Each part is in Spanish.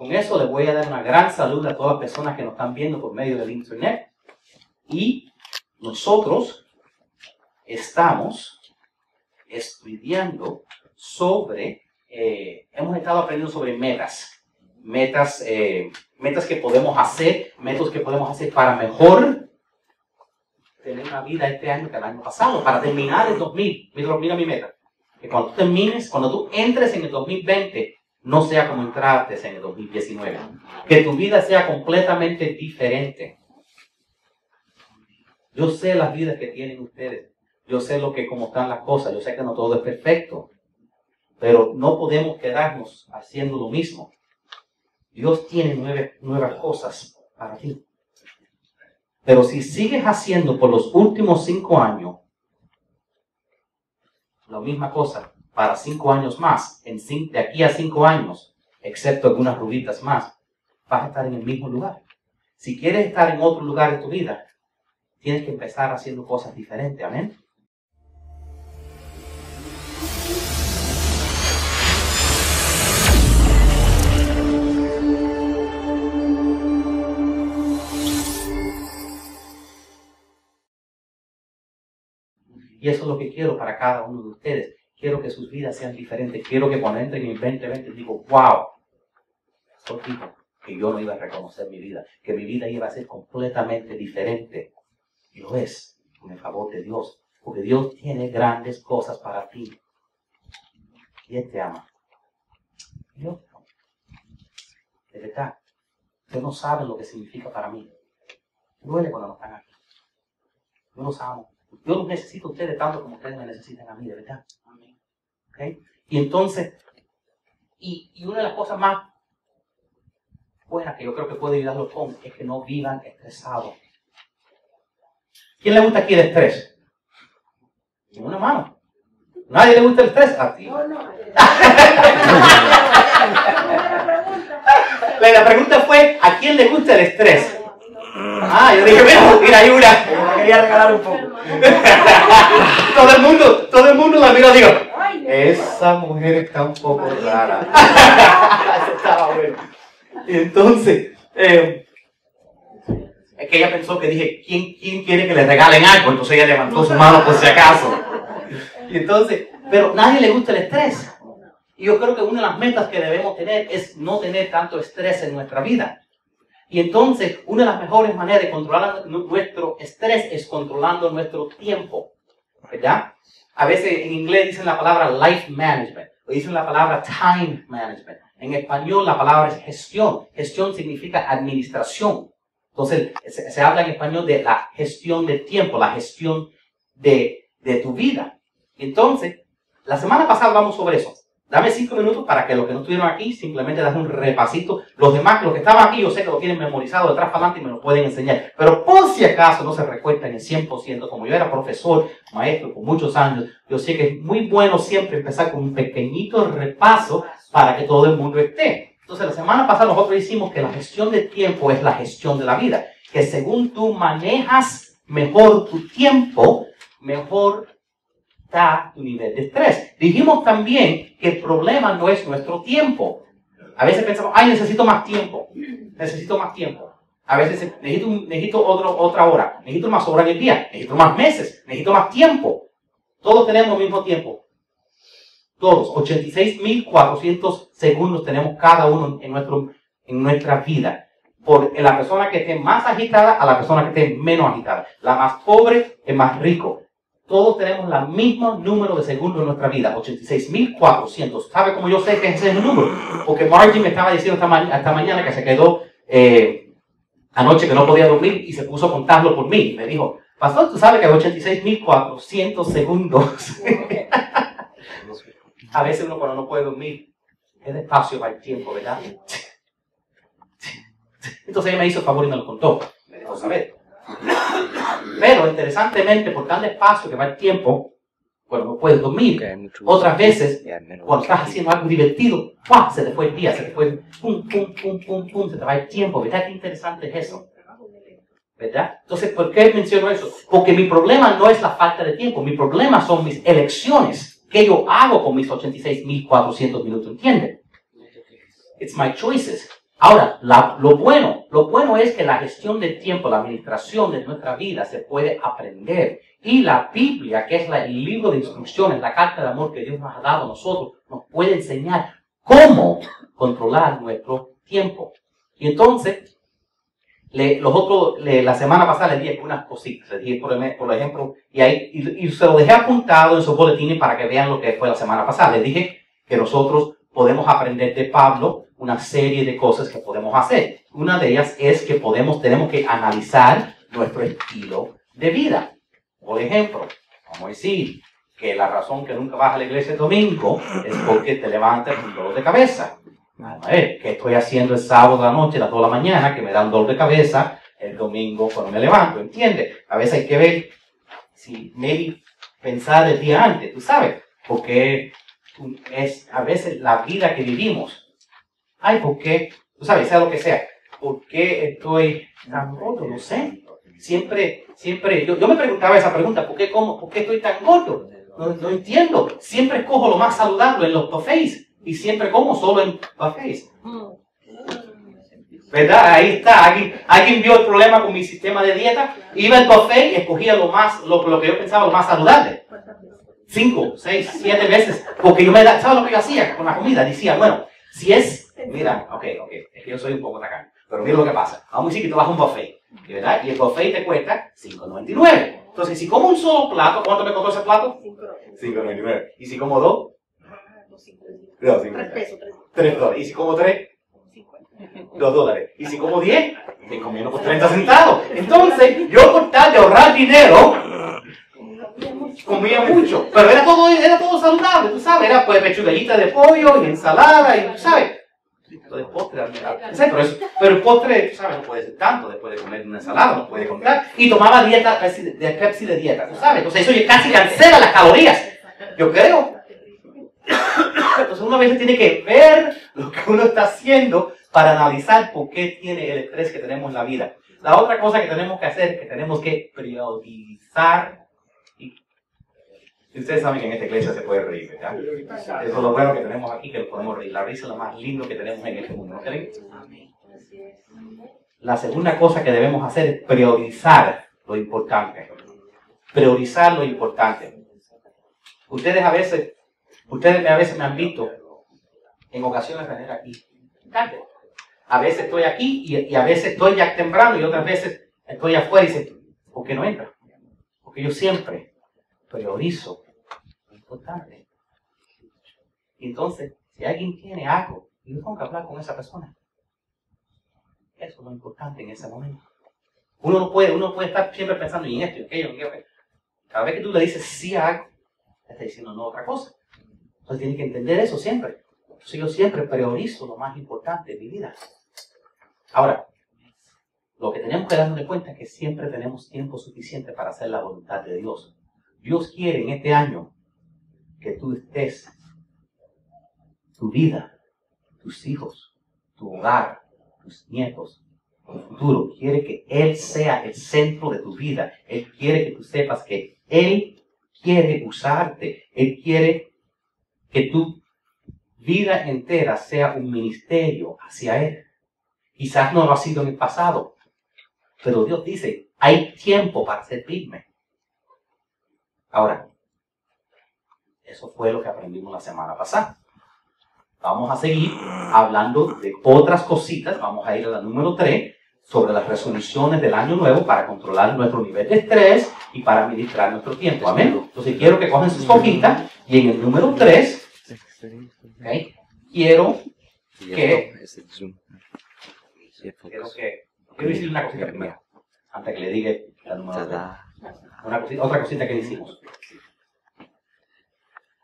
con eso le voy a dar una gran salud a todas las personas que nos están viendo por medio del internet. Y nosotros estamos estudiando sobre, eh, hemos estado aprendiendo sobre metas. Metas, eh, metas que podemos hacer, métodos que podemos hacer para mejor tener una vida este año que el año pasado, para terminar el 2000. Mira, mira mi meta. Que cuando tú termines, cuando tú entres en el 2020, no sea como entraste en el 2019. Que tu vida sea completamente diferente. Yo sé las vidas que tienen ustedes. Yo sé lo que, cómo están las cosas. Yo sé que no todo es perfecto. Pero no podemos quedarnos haciendo lo mismo. Dios tiene nueve, nuevas cosas para ti. Pero si sigues haciendo por los últimos cinco años la misma cosa para cinco años más, de aquí a cinco años, excepto algunas rubitas más, vas a estar en el mismo lugar. Si quieres estar en otro lugar de tu vida, tienes que empezar haciendo cosas diferentes. Amén. Y eso es lo que quiero para cada uno de ustedes. Quiero que sus vidas sean diferentes. Quiero que cuando entren en el 2020 digo, wow, esto dijo que yo no iba a reconocer mi vida, que mi vida iba a ser completamente diferente. Y lo es, con el favor de Dios. Porque Dios tiene grandes cosas para ti. Y Él te ama. Dios De verdad. Ustedes no saben lo que significa para mí. Duele cuando no están aquí. Yo los amo. Yo los necesito a ustedes tanto como ustedes me necesitan a mí, de verdad. ¿Okay? Y entonces, y, y, una de las cosas más buenas que yo creo que puede ayudarlos con es que no vivan estresados. ¿Quién le gusta aquí el estrés? Una mano. ¿Nadie le gusta el estrés? A ti. No, no. La pregunta fue, ¿a quién le gusta el estrés? Ah, yo dije, mira, mira, hay una. quería regalar un poco. todo el mundo, todo el mundo la mira y digo, esa mujer está un poco rara. Eso estaba bueno. Y entonces, eh, es que ella pensó que dije, ¿quién, ¿quién quiere que le regalen algo? Entonces ella levantó su mano por si acaso. Y entonces, pero nadie le gusta el estrés. Y yo creo que una de las metas que debemos tener es no tener tanto estrés en nuestra vida. Y entonces, una de las mejores maneras de controlar nuestro estrés es controlando nuestro tiempo. ¿Verdad? A veces en inglés dicen la palabra life management, o dicen la palabra time management. En español la palabra es gestión. Gestión significa administración. Entonces, se, habla en español de la gestión del tiempo, la gestión de, de tu vida. Entonces, la semana pasada hablamos sobre eso. Dame cinco minutos para que los que no estuvieron aquí simplemente den un repasito. Los demás, los que estaban aquí, yo sé que lo tienen memorizado de atrás para adelante y me lo pueden enseñar. Pero por si acaso no se recuerdan el 100%, como yo era profesor, maestro por muchos años, yo sé que es muy bueno siempre empezar con un pequeñito repaso para que todo el mundo esté. Entonces, la semana pasada nosotros hicimos que la gestión del tiempo es la gestión de la vida. Que según tú manejas mejor tu tiempo, mejor está tu nivel de estrés. Dijimos también que el problema no es nuestro tiempo. A veces pensamos, ay, necesito más tiempo, necesito más tiempo. A veces necesito, otro, otra hora, necesito más horas en el día, necesito más meses, necesito más tiempo. Todos tenemos el mismo tiempo. Todos, 86.400 segundos tenemos cada uno en, nuestro, en nuestra vida. Por la persona que esté más agitada a la persona que esté menos agitada. La más pobre, es más rico. Todos tenemos el mismo número de segundos en nuestra vida, 86.400. ¿Sabe cómo yo sé que ese es el número? Porque Margie me estaba diciendo esta, mañana que se quedó eh, anoche que no podía dormir y se puso a contarlo por mí. Me dijo, Pastor, tú sabes que hay 86.400 segundos. a veces uno cuando no puede dormir, es despacio para el tiempo, ¿verdad? Entonces ella me hizo el favor y me lo contó. Me dijo, ¿sabes? Pero interesantemente, por tan despacio que va el tiempo, cuando no puedes dormir, otras veces, cuando estás haciendo algo divertido, se te fue el día, se te fue, pum, pum, pum, pum, pum, se te va el tiempo. ¿Verdad qué interesante es eso? ¿Verdad? Entonces, ¿por qué menciono eso? Porque mi problema no es la falta de tiempo, mi problema son mis elecciones que yo hago con mis 86.400 minutos, ¿entienden? It's my choices. Ahora, lo bueno, lo bueno es que la gestión del tiempo, la administración de nuestra vida se puede aprender. Y la Biblia, que es el libro de instrucciones, la carta de amor que Dios nos ha dado a nosotros, nos puede enseñar cómo controlar nuestro tiempo. Y entonces, los otros, la semana pasada les dije unas cositas, les dije por, ejemplo, y, ahí, y, se lo dejé apuntado en sus boletines para que vean lo que fue la semana pasada. Les dije que nosotros podemos aprender de Pablo una serie de cosas que podemos hacer. Una de ellas es que podemos, tenemos que analizar nuestro estilo de vida. Por ejemplo, vamos a decir que la razón que nunca vas a la iglesia el domingo es porque te levantas con dolor de cabeza. A ver, ¿qué estoy haciendo el sábado de la noche, a las 2 de la mañana, que me da un dolor de cabeza el domingo cuando me levanto? ¿Entiendes? A veces hay que ver si, maybe, pensar el día antes, tú sabes, porque es a veces la vida que vivimos Ay, ¿por qué? Tú sabes, sea lo que sea. ¿Por qué estoy tan gordo? No sé. Siempre, siempre, yo, me preguntaba esa pregunta, ¿por qué, cómo, ¿por qué estoy tan gordo? No, entiendo. Siempre cojo lo más saludable en los buffets y siempre como solo en buffets. ¿Verdad? Ahí está. Alguien, alguien vio el problema con mi sistema de dieta. Iba al buffet y escogía lo más, lo, lo que yo pensaba lo más saludable. Cinco, seis, siete veces. Porque yo me da, ¿sabes lo que yo hacía con la comida? Decía, bueno, si es Mira, ok, ok, es que yo soy un poco tacán. Pero mira lo que pasa. Vamos a decir que tú vas a un buffet, ¿verdad? Y el buffet te cuesta 5.99. Entonces, si como un solo plato, ¿cuánto me costó ese plato? 5.99. ¿Y si como dos? No, 3 pesos. 3 dólares. ¿Y si como tres? 2 dólares. ¿Y si como 10? Me comiendo por 30 centavos. Entonces, yo por tal de ahorrar dinero, comía mucho. Pero era todo, era todo saludable, tú sabes. Era pues pechuguita de pollo y ensalada y tú sabes postre, pero el postre, ¿sabes? No puede ser tanto después de comer una ensalada, no puede comprar. Y tomaba dieta, de Pepsi de dieta, ¿tú sabes? Entonces eso casi cancela las calorías, yo creo. Entonces uno a veces tiene que ver lo que uno está haciendo para analizar por qué tiene el estrés que tenemos en la vida. La otra cosa que tenemos que hacer es que tenemos que priorizar ustedes saben que en esta iglesia se puede reír, ¿verdad? Eso es lo bueno que tenemos aquí, que podemos reír. La risa es lo más lindo que tenemos en este mundo, ¿no creen? La segunda cosa que debemos hacer es priorizar lo importante. Priorizar lo importante. Ustedes a veces, ustedes a veces me han visto en ocasiones venir aquí A veces estoy aquí y, a veces estoy ya temprano y otras veces estoy afuera y dice, ¿por qué no entra? Porque yo siempre priorizo lo importante. Entonces, si alguien tiene algo, yo tengo que hablar con esa persona. Eso es lo importante en ese momento. Uno no puede, uno puede estar siempre pensando en esto y aquello, en aquello. Cada vez que tú le dices sí a algo, te está diciendo no a otra cosa. Entonces tienes que entender eso siempre. Entonces yo siempre priorizo lo más importante de mi vida. Ahora, lo que tenemos que darnos de cuenta es que siempre tenemos tiempo suficiente para hacer la voluntad de Dios. Dios quiere en este año que tú estés, tu vida, tus hijos, tu hogar, tus nietos, tu futuro. Quiere que Él sea el centro de tu vida. Él quiere que tú sepas que Él quiere usarte. Él quiere que tu vida entera sea un ministerio hacia Él. Quizás no lo ha sido en el pasado, pero Dios dice, hay tiempo para servirme. Ahora, eso fue lo que aprendimos la semana pasada. Vamos a seguir hablando de otras cositas. Vamos a ir a la número 3 sobre las resoluciones del año nuevo para controlar nuestro nivel de estrés y para administrar nuestro tiempo. Amén. Entonces quiero que cogen sus hojitas y en el número 3, quiero que... Quiero que... Quiero decir una cosita primero, antes que le diga la número 3 otra cosita que decimos.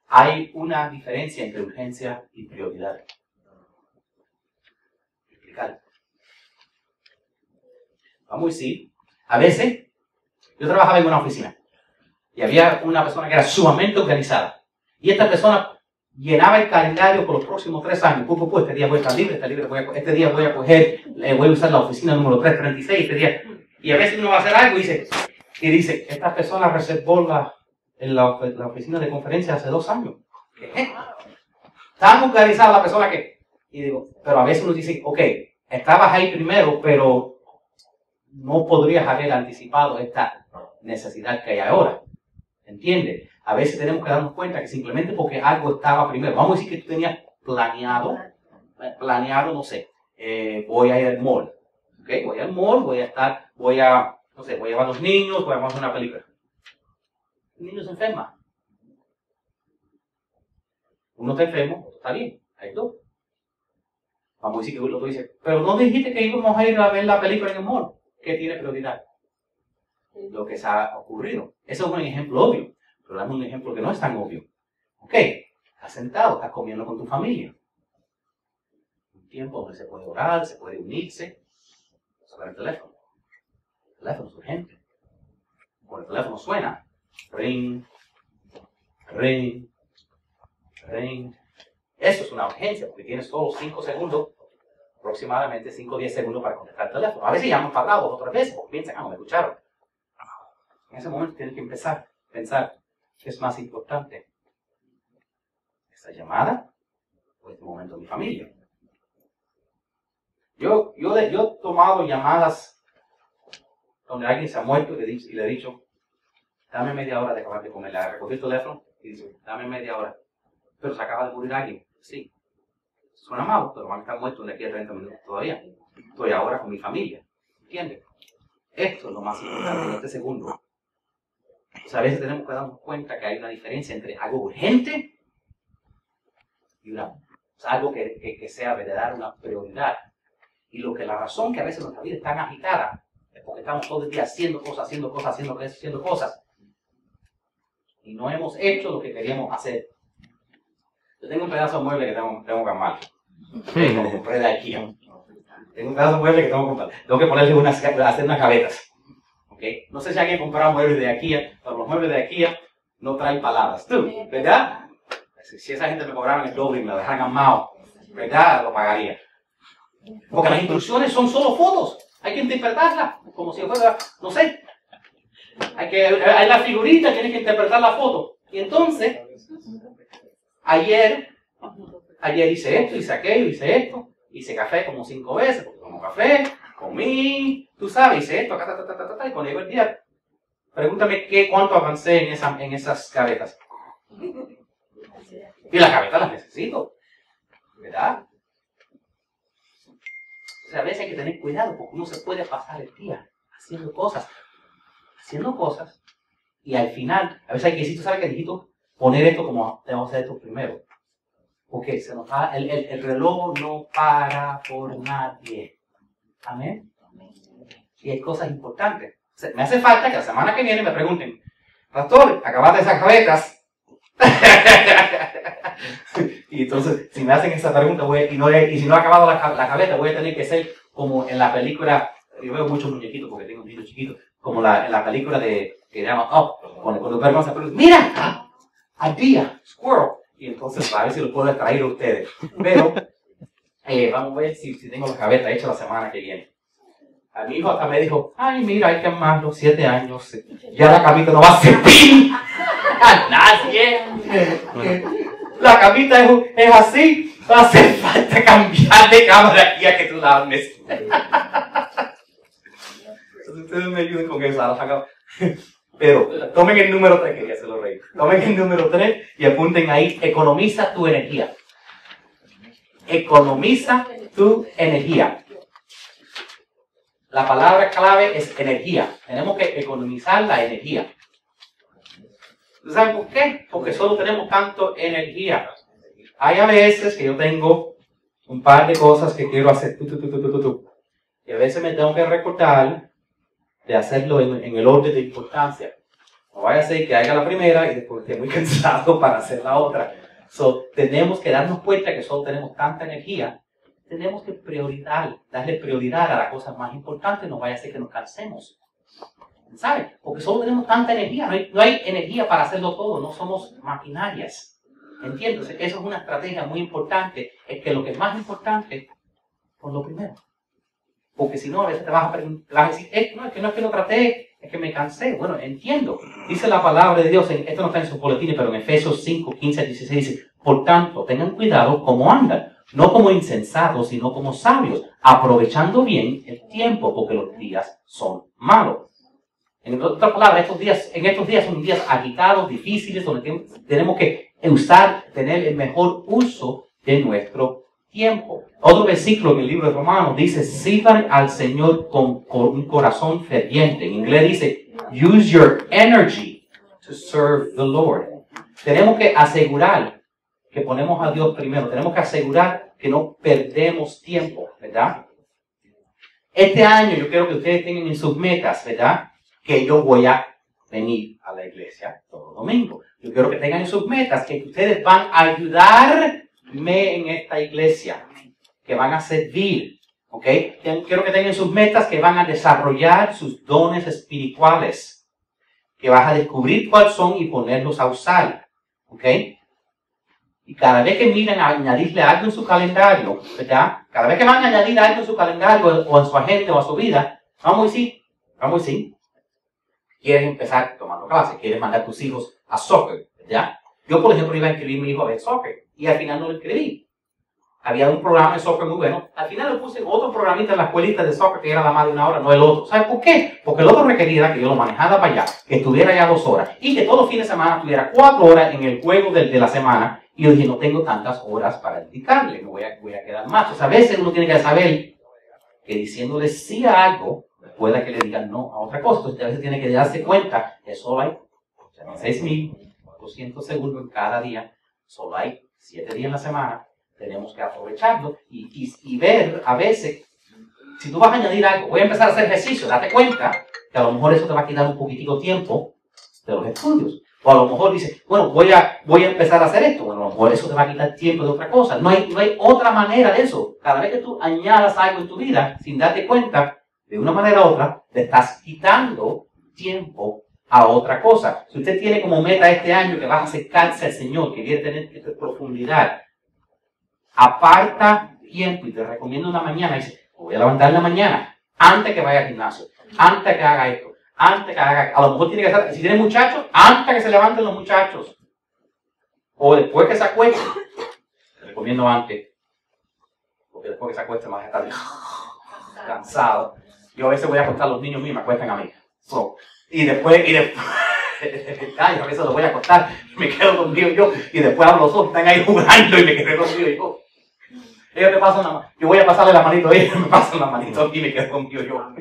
Hay una diferencia entre urgencia y prioridad. Explicar. Vamos a decir, a veces, yo trabajaba en una oficina y había una persona que era sumamente organizada. Y esta persona llenaba el calendario por los próximos tres años. Pues, pues, este día voy a estar libre, este, libre voy a, este día voy a coger, eh, voy a usar la oficina número 336, este día. Y a veces uno va a hacer algo y dice, y dice, esta persona reservó la, en la, oficina de conferencia hace dos años. ¿Qué? Tan organizada la persona que... Y digo, pero a veces uno dice, ok, estabas ahí primero, pero no podrías haber anticipado esta necesidad que hay ahora. ¿Entiendes? A veces tenemos que darnos cuenta que simplemente porque algo estaba primero, vamos a decir que tú tenías planeado, eh, planeado, no sé, eh, voy a ir al mall. ¿Ok? Voy al mall, voy a estar, voy a, no sé, voy a llevar a los niños, voy a hacer una película. El niño se enferma. Uno está enfermo, otro está bien. Hay dos. Vamos a decir que uno dice, pero no dijiste que íbamos a ir a ver la película en el mall. ¿Qué tiene prioridad? Lo que se ha ocurrido. Eso es un ejemplo obvio. Pero dame un ejemplo que no es tan obvio. Ok, estás sentado, estás comiendo con tu familia. Un tiempo donde se puede orar, se puede unirse. Sacar el teléfono. El teléfono es urgente. Cuando el teléfono suena, ring, ring, ring. Eso es una urgencia porque tienes solo 5 segundos, aproximadamente 5 o 10 segundos para contestar el teléfono. A veces llaman para dos otras veces porque piensan, ah, no me escucharon. En ese momento tienes que empezar a pensar, ¿qué es más importante? ¿Esta llamada o este momento de mi familia? Yo, yo, yo he tomado llamadas donde alguien se ha muerto y le, he dicho, dame media hora de acabar de comer. Le recogí el teléfono y dice, dame media hora. Pero se acaba de morir alguien. Sí. Suena malo, pero van a estar muertos de aquí a 30 minutos todavía. Estoy ahora con mi familia. ¿Entiendes? Esto es lo más importante en este segundo. a veces tenemos que darnos cuenta que hay una diferencia entre algo urgente y una, algo que, que, que sea de dar una prioridad. Y lo que la razón que a veces nuestra vida es tan agitada es porque estamos todo el día haciendo cosas, haciendo cosas, haciendo cosas, haciendo cosas. Y no hemos hecho lo que queríamos hacer. Yo tengo un pedazo de mueble que tengo, tengo que armar. Como compré de IKEA. Tengo un pedazo de mueble que tengo que comprar. Tengo que ponerle unas, hacer unas gavetas. ¿Okay? No sé si alguien comprado muebles de IKEA, pero los muebles de IKEA no traen palabras. ¿Tú? ¿Verdad? Si esa gente me cobrara el doble y me lo dejaran armado, ¿verdad? Lo pagaría. Porque las instrucciones son solo fotos. Hay que interpretarlas como si fuera, no sé. Hay que, hay la figurita, tienes que interpretar la foto. Y entonces, ayer, ayer hice esto, hice aquello, hice esto, hice café como cinco veces, porque tomo café, comí, tú sabes, hice esto, ta, ta, ta, ta, y cuando llegó el día, pregúntame qué, cuánto avancé en, esa, en esas gavetas. Y las gavetas las necesito, ¿verdad? O sea, a veces hay que tener cuidado porque uno se puede pasar el día haciendo cosas, haciendo cosas, y al final, a veces hay que decir, sabes que necesito poner esto como tenemos que hacer esto primero. Porque se nos el, el, reloj no para por nadie. Amén. Y hay cosas importantes. me hace falta que la semana que viene me pregunten, Pastor, acabaste esas gavetas. y entonces, si me hacen esa pregunta, voy, y, no y si no he acabado la, la voy a tener que ser como en la película, yo veo muchos muñequitos porque tengo un niño chiquito, como la, en la película de, que se llama Up, cuando, cuando Bergman se pregunta, mira, día, squirrel, y entonces a ver si lo puedo traer a ustedes. Pero, eh, vamos a ver si, si tengo la cabeza hecha la semana que viene. A mi hijo hasta me dijo, ay, mira, hay que amarlo, siete años, ya la camita no va a servir nadie. La camita es, es así, va a falta cambiar de cámara aquí a que tú la. Entonces ustedes me ayuden con eso. Pero tomen el número 3, que ya se lo reí. Tomen el número 3 y apunten ahí, economiza tu energía. Economiza tu energía. La palabra clave es energía. Tenemos que economizar la energía. ¿Saben por qué? Porque solo tenemos tanto energía. Hay a veces que yo tengo un par de cosas que quiero hacer. y a veces me tengo que recordar de hacerlo en, el orden de importancia. No vaya a ser que haga la primera y después esté muy cansado para hacer la otra. So, tenemos que darnos cuenta que solo tenemos tanta energía. Tenemos que prioridad, darle prioridad a las cosas más importantes. No vaya a ser que nos cansemos. ¿Sabes? Porque solo tenemos tanta energía. No hay, energía para hacerlo todo. No somos maquinarias. ¿Entiendes? Eso es una estrategia muy importante. Es que lo que es más importante, por lo primero. Porque si no, a veces te vas a, preguntar, a decir, no, es que no es que lo traté, es que me cansé. Bueno, entiendo. Dice la palabra de Dios, esto no está en sus boletines, pero en Efesios 5, 15 16 dice, por tanto, tengan cuidado cómo andan, no como insensatos, sino como sabios, aprovechando bien el tiempo, porque los días son malos. En otras palabras, en estos días son días agitados, difíciles, donde tenemos que usar, tener el mejor uso de nuestro tiempo. Otro versículo en el libro de Romanos dice, sirvan al Señor con, con un corazón ferviente. En inglés dice, use your energy to serve the Lord. Tenemos que asegurar que ponemos a Dios primero. Tenemos que asegurar que no perdemos tiempo, ¿verdad? Este año yo quiero que ustedes tengan en sus metas, ¿verdad? Que yo voy a venir a la iglesia todo domingo. Yo quiero que tengan en sus metas que ustedes van a ayudarme en esta iglesia, que van a servir, ¿ok? Quiero que tengan en sus metas que van a desarrollar sus dones espirituales, que vas a descubrir cuáles son y ponerlos a usar, ¿ok? Y cada vez que miren a añadirle algo en su calendario, ¿verdad? Cada vez que van a añadir algo en su calendario o en su agenda o a su vida, vamos a decir, vamos a decir, quieres empezar tomando clases, quieres mandar a tus hijos a soccer, ¿ya? Yo, por ejemplo, iba a inscribir a mi hijo a ver soccer y al final no lo inscribí. Había un programa de soccer muy bueno. Al final le puse otro programita en la escuelita de soccer que era la más de una hora, no el otro. ¿Sabes por qué? Porque el otro requería que yo lo manejara para allá, que estuviera ya dos horas y que todos los fines de semana tuviera cuatro horas en el juego de, de la semana. Y yo dije, no tengo tantas horas para dedicarle, me voy a, voy a quedar más. O sea, a veces uno tiene que saber que diciéndole sí a algo, pueda que le digan no a otra cosa. Entonces a veces tiene que darse cuenta que solo hay 6.400 segundos cada día, solo hay 7 días en la semana, tenemos que aprovecharlo y, y, ver a veces, si tú vas a añadir algo, voy a empezar a hacer ejercicio, date cuenta que a lo mejor eso te va a quitar un poquitico tiempo de los estudios. O a lo mejor dices, bueno, voy a, voy a empezar a hacer esto. Bueno, a lo mejor eso te va a quitar tiempo de otra cosa. No hay, no hay otra manera de eso. Cada vez que tú añadas algo en tu vida, sin darte cuenta, de una manera u otra, te estás quitando tiempo a otra cosa. Si usted tiene como meta este año que vas a acercarse al Señor, que quiere tener profundidad, aparta tiempo y te recomiendo una mañana, dice, voy a levantar en la mañana, antes que vaya al gimnasio, antes que haga esto, antes que haga, a lo mejor tiene que estar, si tiene muchachos, antes que se levanten los muchachos, o después que se acueste, te recomiendo antes, porque después que se acueste vas a estar cansado yo a veces voy a acostar a los niños míos y me acuestan a mí. y después, y después, ay, a veces los voy a acostar, me quedo dormido yo, y después hablo los ojos, están ahí jugando y me quedo dormido yo. Ellos me pasan la yo voy a pasarle la manito a ellos, me pasan la manito y me quedo dormido yo.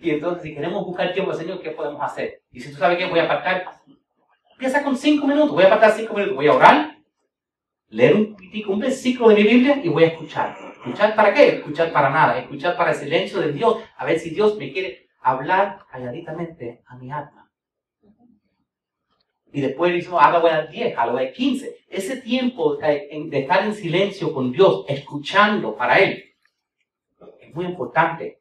y entonces, si queremos buscar tiempo del Señor, ¿qué podemos hacer? Y si tú sabes que voy a apartar, empieza con cinco minutos, voy a apartar cinco minutos, voy a orar, leer un, un versículo de mi Biblia y voy a escuchar. ¿Escuchar para qué? Escuchar para nada. Escuchar para el silencio de Dios. A ver si Dios me quiere hablar calladitamente a mi alma. Y después dice, a las 10, a las 15. Ese tiempo de estar en silencio con Dios, escuchando para Él, es muy importante.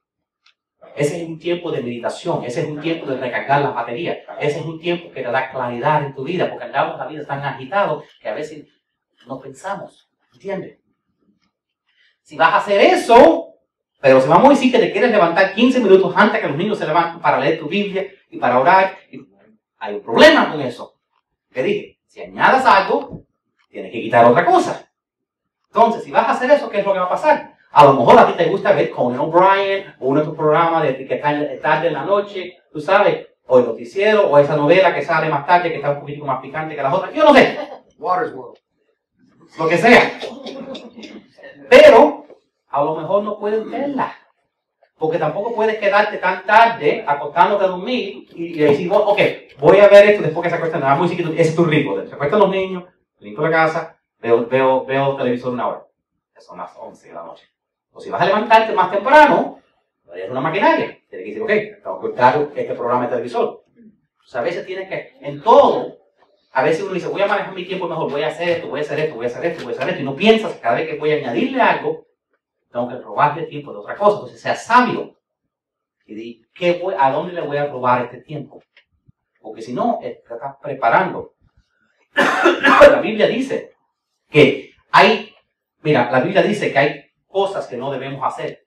Ese es un tiempo de meditación, ese es un tiempo de recargar las baterías, ese es un tiempo que te da claridad en tu vida, porque andamos la vida tan agitado que a veces no pensamos, ¿entiendes? Si vas a hacer eso, pero si vamos a decir que te quieres levantar 15 minutos antes que los niños se levanten para leer tu Biblia y para orar, hay un problema con eso. ¿Qué dije? Si añadas algo, tienes que quitar otra cosa. Entonces, si vas a hacer eso, ¿qué es lo que va a pasar? A lo mejor a ti te gusta ver Conan O'Brien o uno de tus programas de que está tarde en la noche, tú sabes, o el noticiero, o esa novela que sale más tarde, que está un poquito más picante que las otras. Yo no sé. Water's World. Lo que sea. Pero a lo mejor no puedes verla. Porque tampoco puedes quedarte tan tarde acostándote a dormir y, decir, ok, voy a ver esto después que se acuestan. Nada, muy chiquito, ese es tu ritmo. Se acuestan los niños, limpio la casa, veo, veo, veo televisor una hora. son las 11 de la noche. O si vas a levantarte más temprano, es una maquinaria. Tienes que decir, ok, tengo que este programa de televisor. O sea, a veces tienes que, en todo, a veces uno dice, voy a manejar mi tiempo mejor, voy a hacer esto, voy a hacer esto, voy a hacer esto, voy a hacer esto, y no piensas cada vez que voy a añadirle algo, tengo que robarle tiempo de otra cosa. Entonces, sea sabio y di, ¿qué ¿a dónde le voy a robar este tiempo? Porque si no, te estás preparando. la Biblia dice que hay, mira, la Biblia dice que hay cosas que no debemos hacer.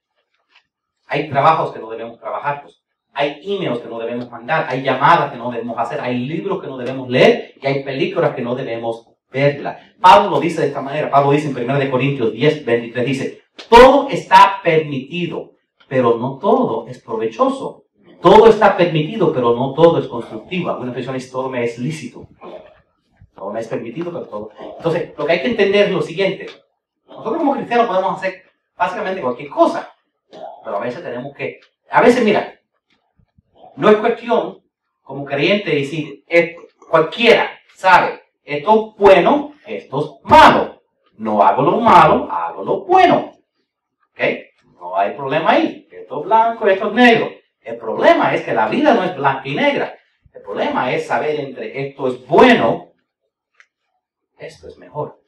Hay trabajos que no debemos trabajar. Pues. Hay emails que no debemos mandar, hay llamadas que no debemos hacer, hay libros que no debemos leer y hay películas que no debemos verla. Pablo lo dice de esta manera. Pablo dice en 1 Corintios 10, 23, dice, todo está permitido, pero no todo es provechoso. Todo está permitido, pero no todo es constructivo. Algunas personas todo me es lícito. Todo me es permitido, pero todo. Entonces, lo que hay que entender es lo siguiente. Nosotros como cristianos podemos hacer básicamente cualquier cosa, pero a veces tenemos que... A veces, mira, no es cuestión como creyente decir, cualquiera sabe, esto es bueno, esto es malo. No hago lo malo, hago lo bueno. ¿Ok? No hay problema ahí. Esto es blanco, esto es negro. El problema es que la vida no es blanca y negra. El problema es saber entre esto es bueno, esto es mejor.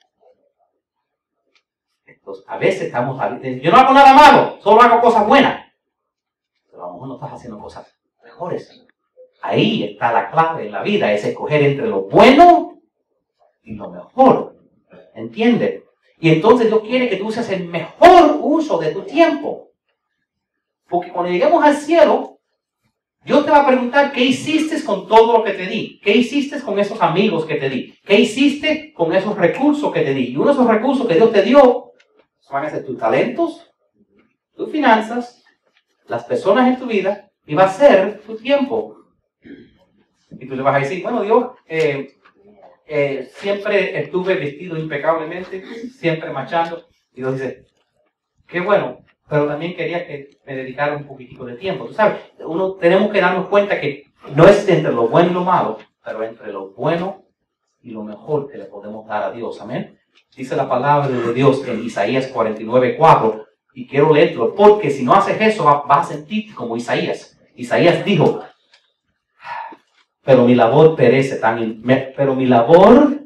Entonces, a veces estamos, yo no hago nada malo, solo hago cosas buenas. Pero a lo mejor no estás haciendo cosas Ahí está la clave en la vida, es escoger entre lo bueno y lo mejor. ¿Entiendes? Y entonces Dios quiere que tú uses el mejor uso de tu tiempo. Porque cuando lleguemos al cielo, Dios te va a preguntar qué hiciste con todo lo que te di. ¿Qué hiciste con esos amigos que te di? ¿Qué hiciste con esos recursos que te di? Y uno de esos recursos que Dios te dio van a ser tus talentos, tus finanzas, las personas en tu vida y va a ser tu tiempo. Y tú le vas a decir, bueno Dios, eh, eh, siempre estuve vestido impecablemente, siempre marchando. Y Dios dice, qué bueno, pero también quería que me dedicara un poquitico de tiempo. Tú sabes, uno tenemos que darnos cuenta que no es entre lo bueno y lo malo, pero entre lo bueno y lo mejor que le podemos dar a Dios. Amén. Dice la palabra de Dios en Isaías 49, 4, y quiero leerlo, porque si no haces eso vas a sentirte como Isaías. Isaías dijo, pero mi labor perece tan, pero mi labor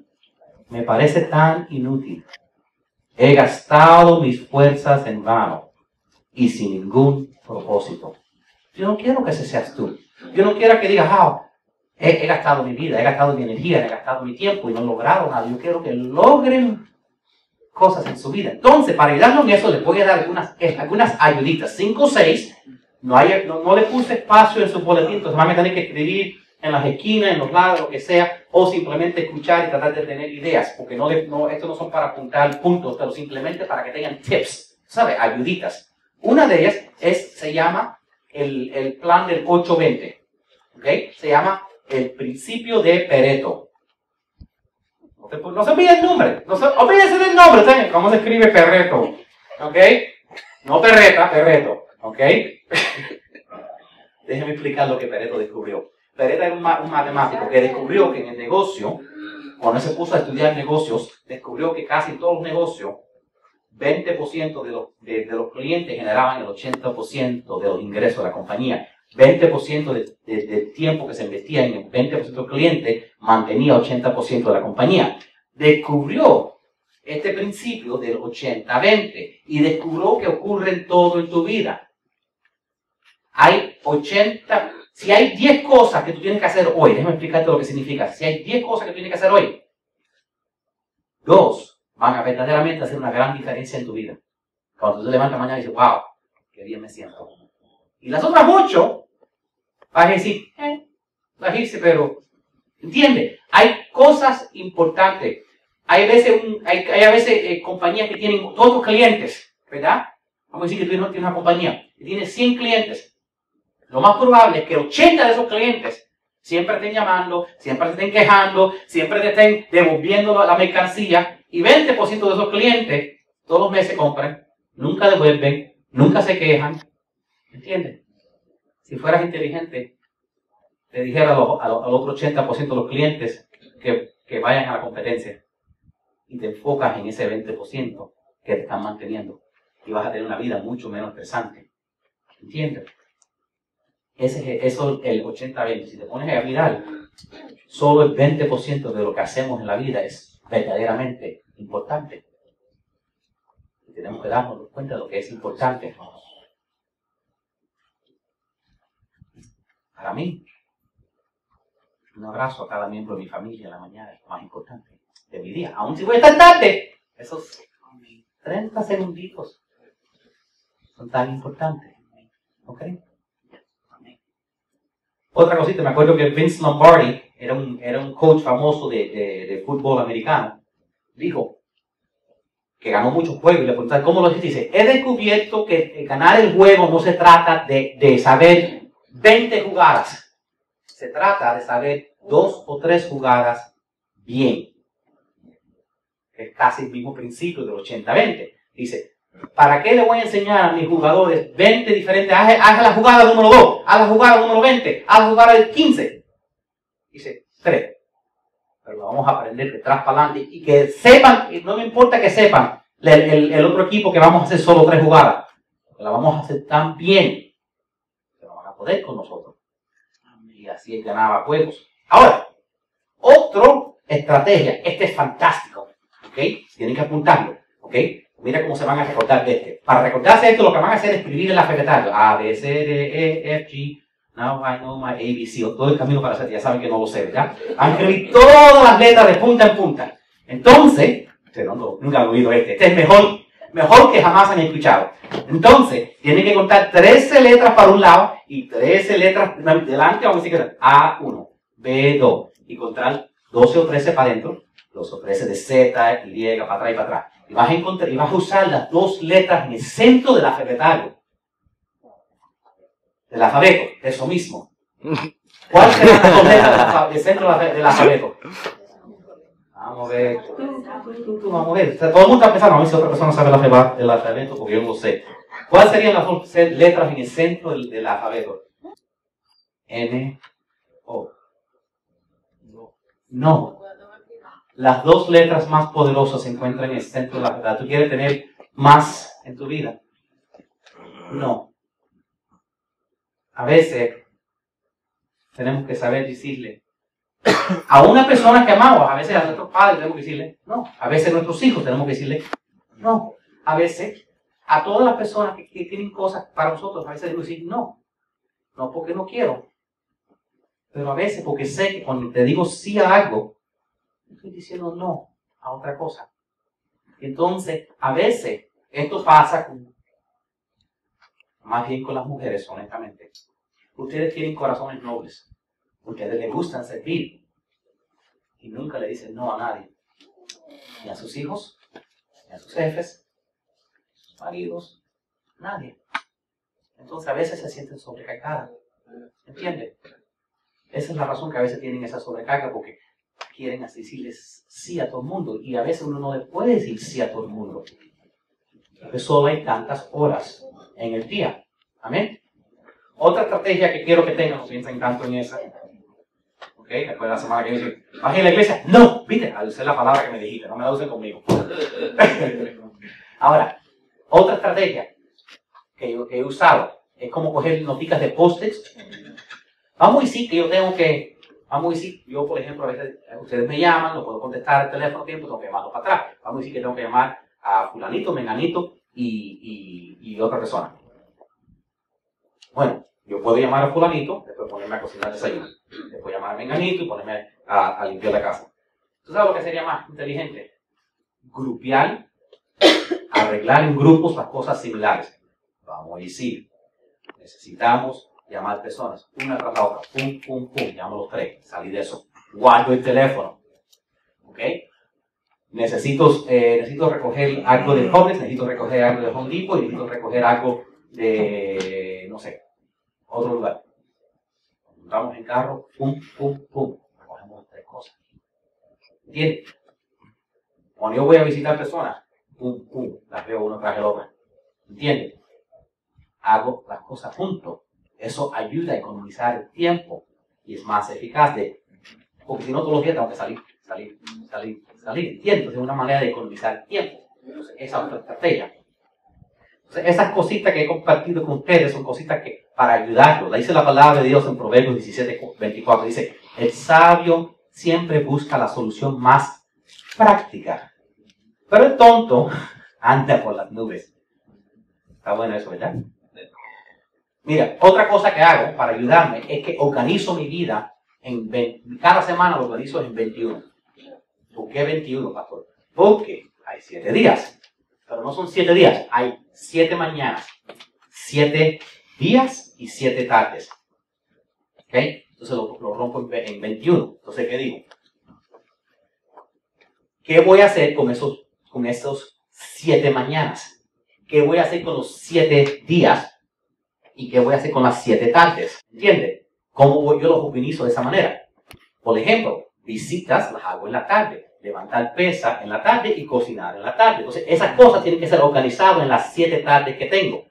me parece tan inútil. He gastado mis fuerzas en vano y sin ningún propósito. Yo no quiero que seas tú. Yo no quiero que digas, ah, he, gastado mi vida, he gastado mi energía, he gastado mi tiempo y no he logrado nada. Yo quiero que logren cosas en su vida. Entonces, para ayudarlo en eso, les voy a dar algunas, algunas ayuditas. Cinco o seis. No, hay, no, le puse espacio en su boletín, entonces van a tener que escribir en las esquinas, en los lados, lo que sea, o simplemente escuchar y tratar de tener ideas, porque no, no estos no son para apuntar puntos, pero simplemente para que tengan tips, ¿sabe? Ayuditas. Una de ellas es, se llama el, el plan del 820, ¿ok? Se llama el principio de Pereto. No se olvide el nombre, no se, olvídese del nombre, ¿saben? ¿Cómo se escribe Perreto? ¿Ok? No Perreta, Perreto, ¿ok? Déjenme explicar lo que Pereto descubrió. Pereto era un, matemático que descubrió que en el negocio, cuando se puso a estudiar negocios, descubrió que casi todos los negocios, 20% de los, de, los clientes generaban el 80% de los ingresos de la compañía. 20% del tiempo que se invertía en el 20% del cliente mantenía 80% de la compañía. Descubrió este principio del 80-20 y descubrió que ocurre en todo en tu vida. Hay 80, si hay 10 cosas que tú tienes que hacer hoy, déjame explicarte lo que significa. Si hay 10 cosas que tú tienes que hacer hoy, dos van a verdaderamente hacer una gran diferencia en tu vida. Cuando tú te levantas mañana y dices, wow, qué bien me siento. Y las otras ocho, vas a decir, eh, las hice, pero, ¿entiendes? Hay cosas importantes. Hay veces, hay, hay, a veces eh, compañías que tienen todos tus clientes, ¿verdad? Vamos a decir que tú tienes una compañía que tiene 100 clientes lo más probable es que 80 de esos clientes siempre estén llamando, siempre estén quejando, siempre te estén devolviendo la mercancía y 20% de esos clientes todos los meses compran, nunca devuelven, nunca se quejan. ¿Entiendes? Si fueras inteligente, te dijera al otro 80% de los clientes que, que vayan a la competencia y te enfocas en ese 20% que te están manteniendo y vas a tener una vida mucho menos estresante. ¿Entiendes? Ese, eso el 80-20. Si te pones a mirar, solo el 20% de lo que hacemos en la vida es verdaderamente importante. Y tenemos que darnos cuenta de lo que es importante. Para mí, un abrazo a cada miembro de mi familia en la mañana es lo más importante de mi día. Aún si voy a estar tarde, esos 30 segunditos son tan importantes. ¿Ok? Otra cosita, me acuerdo que Vince Lombardi era un, era un coach famoso de, de, fútbol americano. dijo que ganó muchos juegos y le preguntaron, ¿cómo lo hiciste? Dice, he descubierto que ganar el juego no se trata de, de saber 20 jugadas. Se trata de saber dos o tres jugadas bien. Es casi el mismo principio del 80-20. Dice, ¿para qué le voy a enseñar a mis jugadores 20 diferentes? Haz, la jugada número 2, haz la jugada número 20, haz la jugada del 15. Dice, 3. Pero vamos a aprender de atrás para adelante y que sepan, no me importa que sepan, el, otro equipo que vamos a hacer solo tres jugadas. La vamos a hacer tan bien que no van a poder con nosotros. Y así ganaba juegos. Ahora, otro estrategia, este es fantástico. Tienen que apuntarlo, ¿ok? Mira cómo se van a recordar de este. Para recordarse esto, lo que van a hacer es escribir en la secretaria A, B, C, D, E, F, G, Now I know my ABC, o todo el camino para hacer, ya saben que no lo sé, ¿verdad? Van a escribir todas las letras de punta en punta. Entonces, no, nunca han oído este, este es mejor, mejor que jamás han escuchado. Entonces, tienen que contar 13 letras para un lado y 13 letras delante, vamos a decir que A1, B2, y contar 12 o 13 para adentro, 12 o 13 de Z, Y, para atrás y para atrás. Y vas a encontrar, y vas a usar las dos letras en el centro del alfabeto. Del alfabeto, eso mismo. ¿Cuáles serán las dos letras del centro del alfabeto? Vamos a ver. vamos a ver. todo el mundo está pensando, a ver si otra persona sabe el alfabeto, porque yo no lo sé. ¿Cuáles serían las dos letras en el centro del, del alfabeto? N, O. No. Las dos letras más poderosas se encuentran en el centro de la verdad. ¿Tú quieres tener más en tu vida? No. A veces tenemos que saber decirle a una persona que amamos, a veces a nuestros padres tenemos que decirle no. A veces a nuestros hijos tenemos que decirle no. A veces a todas las personas que, que tienen cosas para nosotros, a veces decir no. No porque no quiero, pero a veces, porque sé que cuando te digo sí a algo, estoy diciendo no a otra cosa. Entonces, a veces, esto pasa con, más bien con las mujeres, honestamente. Ustedes tienen corazones nobles. Ustedes les gustan servir. Y nunca le dicen no a nadie. Ni a sus hijos, ni a sus jefes, sus maridos, nadie. Entonces a veces se sienten sobrecargadas. ¿Entienden? Esa es la razón que a veces tienen esa sobrecarga, porque quieren decirles sí a todo el mundo. Y a veces uno no le puede decir sí a todo el mundo. Porque solo hay tantas horas en el día. Amén. Otra estrategia que quiero que tengan, no piensen tanto en esa. ¿Ok? Después de la semana que viene, ¿vas a la iglesia? No, viste, al usar la palabra que me dijiste, no me la usen conmigo. Ahora, otra estrategia que yo, he usado es como coger noticas de post-its Vamos a decir que yo tengo que, vamos a decir, yo por ejemplo, a veces eh, ustedes me llaman, no puedo contestar el teléfono tiempo, tengo que llamarlo para atrás. Vamos a decir que tengo que llamar a fulanito, menganito y, y, otra persona. Bueno, yo puedo llamar a fulanito, después ponerme a cocinar desayuno. Después llamar a menganito y ponerme a, a limpiar la casa. ¿Tú sabes lo que sería más inteligente? Grupiar, arreglar en grupos las cosas similares. Vamos a decir, necesitamos llamar personas, una tras la otra, pum, pum, pum, llamo los tres, salí de eso, guardo el teléfono, ¿ok? Necesito, eh, necesito recoger algo de Publix, necesito recoger algo de Home Depot necesito recoger algo de, no sé, otro lugar. Montamos en carro, pum, pum, pum, recogemos tres cosas. ¿Entiendes? Cuando yo voy a visitar personas, pum, pum, las veo una tras la otra. ¿Entiendes? Hago las cosas juntos eso ayuda a economizar tiempo y es más eficaz de, porque si no todos los días tengo que salir, salir, salir, salir. Entiendo, es una manera de economizar tiempo. Entonces, esa es otra estrategia. Entonces, esas cositas que he compartido con ustedes son cositas que para ayudarlos. Dice la palabra de Dios en Proverbios 17, 24. Dice, el sabio siempre busca la solución más práctica. Pero el tonto anda por las nubes. Está bueno eso, ¿verdad? Mira, otra cosa que hago para ayudarme es que organizo mi vida en cada semana lo organizo en 21. ¿Por qué 21, pastor? Porque hay 7 días. Pero no son 7 días, hay 7 mañanas, 7 días y 7 tardes. ¿Ok? Entonces lo, rompo en, 21. Entonces, ¿qué digo? ¿Qué voy a hacer con esos, con esos siete mañanas? ¿Qué voy a hacer con los siete días? ¿Y qué voy a hacer con las siete tardes? ¿Entiendes? ¿Cómo yo los organizo de esa manera? Por ejemplo, visitas las hago en la tarde, levantar pesa en la tarde y cocinar en la tarde. Entonces, esas cosas tienen que ser organizadas en las siete tardes que tengo.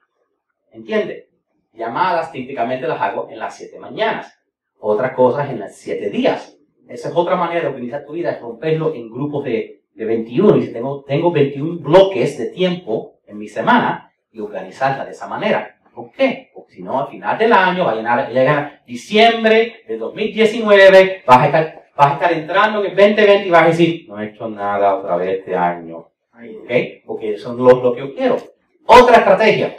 ¿Entiendes? Llamadas típicamente las hago en las siete mañanas. Otras cosas en las siete días. Esa es otra manera de organizar tu vida, es romperlo en grupos de, de 21. Y si tengo, tengo 21 bloques de tiempo en mi semana y organizarla de esa manera. ¿Por qué? Porque si no, al final del año va a llegar, diciembre de 2019, vas a, estar, vas a estar entrando en el 2020 y vas a decir, no he hecho nada otra vez este año. ¿Ok? Porque eso es lo, lo que yo quiero. Otra estrategia.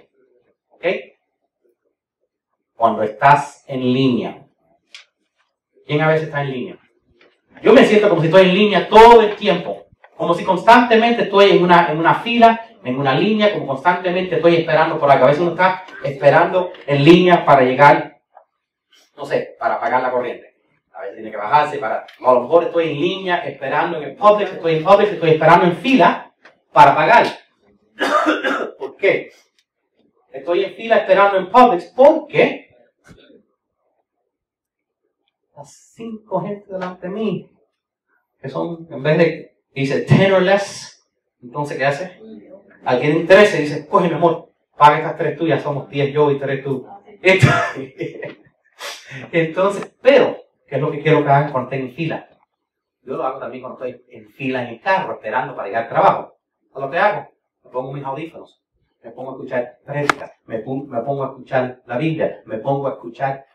¿Ok? Cuando estás en línea. ¿Quién a veces está en línea? Yo me siento como si estoy en línea todo el tiempo. Como si constantemente estoy en una, en una fila, en una línea, como constantemente estoy esperando por la cabeza. Uno está esperando en línea para llegar, no sé, para pagar la corriente. A veces tiene que bajarse para, a lo mejor estoy en línea esperando en el public, estoy en public, estoy esperando en fila para pagar. ¿Por qué? Estoy en fila esperando en public porque cinco gente delante de mí, que son, en vez de, dice, ten or less, entonces, ¿qué hace? Alguien en y dice, coge mi amor, paga estas tres tuyas, somos diez yo y tres tú. Entonces, pero, ¿qué es lo que quiero que hagan cuando estén en fila? Yo lo hago también cuando estoy en fila en el carro, esperando para llegar al trabajo. ¿Qué es lo que hago? Me pongo mis audífonos, me pongo a escuchar prédicas, me, me pongo a escuchar la Biblia, me pongo a escuchar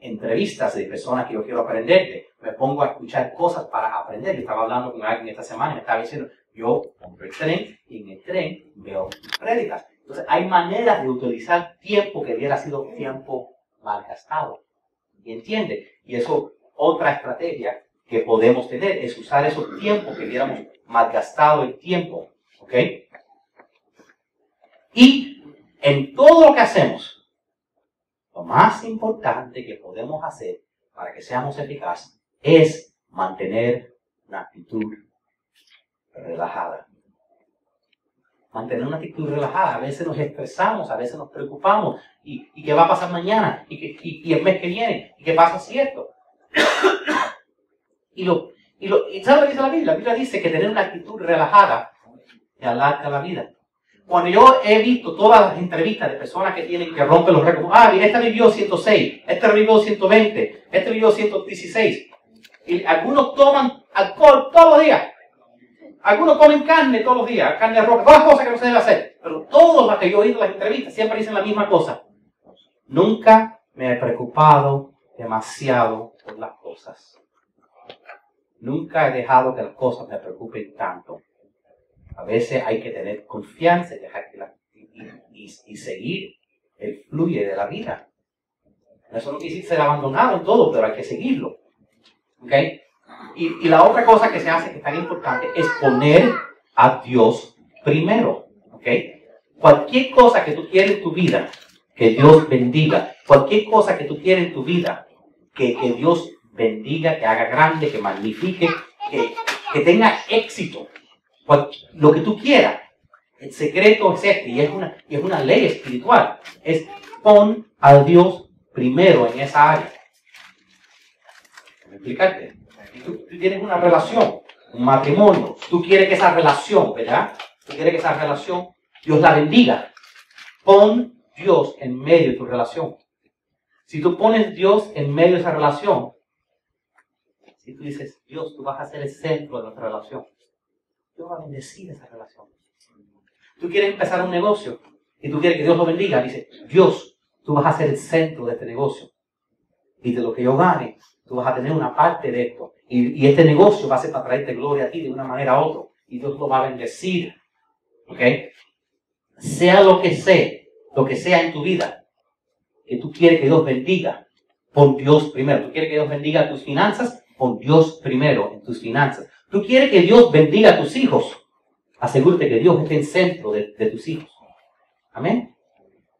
entrevistas de personas que yo quiero aprender de. Me pongo a escuchar cosas para aprender. Yo estaba hablando con alguien esta semana y me estaba diciendo, yo compro el tren y en el tren veo prédicas. Entonces, hay maneras de utilizar tiempo que hubiera sido tiempo malgastado. ¿Y entiende? Y eso, otra estrategia que podemos tener es usar esos tiempos que hubiéramos malgastado el tiempo. ¿Ok? Y en todo lo que hacemos, lo más importante que podemos hacer para que seamos eficaces es mantener una actitud relajada. Mantener una actitud relajada. A veces nos estresamos, a veces nos preocupamos. ¿Y, qué va a pasar mañana? ¿Y, y, el mes que viene? ¿Y qué pasa si esto? y, lo, y, lo, ¿y ¿sabes dice la Biblia? La Biblia dice que tener una actitud relajada te alarga la vida. Cuando yo he visto todas las entrevistas de personas que tienen que romper los récords, ah, este vivió 106, este vivió 120, este vivió 116. Y algunos toman alcohol todos los días. Algunos comen carne todos los días, carne roja, todas las cosas que no se debe hacer. Pero todos los que yo he oído en las entrevistas siempre dicen la misma cosa. Nunca me he preocupado demasiado por las cosas. Nunca he dejado que las cosas me preocupen tanto. A veces hay que tener confianza y, dejar que la, y, seguir el fluye de la vida. Eso no quiere decir ser abandonado en todo, pero hay que seguirlo. ¿Ok? Y, la otra cosa que se hace que es tan importante es poner a Dios primero. ¿Ok? Cualquier cosa que tú quieres en tu vida, que Dios bendiga. Cualquier cosa que tú quieres en tu vida, que, que Dios bendiga, que haga grande, que magnifique, que, que tenga éxito lo que tú quieras. El secreto es este, y es una, es una ley espiritual. Es pon a Dios primero en esa área. ¿Me explicarte? Tú, tienes una relación, un matrimonio. Tú quieres que esa relación, ¿verdad? Tú quieres que esa relación, Dios la bendiga. Pon Dios en medio de tu relación. Si tú pones Dios en medio de esa relación, si tú dices, Dios, tú vas a ser el centro de nuestra relación. Dios va a bendecir esa relación. Tú quieres empezar un negocio y tú quieres que Dios lo bendiga. Dice, Dios, tú vas a ser el centro de este negocio. Y de lo que yo gane, tú vas a tener una parte de esto. Y, este negocio va a ser para traerte gloria a ti de una manera u otra. Y Dios lo va a bendecir. ¿Ok? Sea lo que sea, lo que sea en tu vida, que tú quieres que Dios bendiga, pon Dios primero. Tú quieres que Dios bendiga tus finanzas, pon Dios primero en tus finanzas. Tú quieres que Dios bendiga a tus hijos. Asegúrate que Dios esté en centro de, tus hijos. Amén.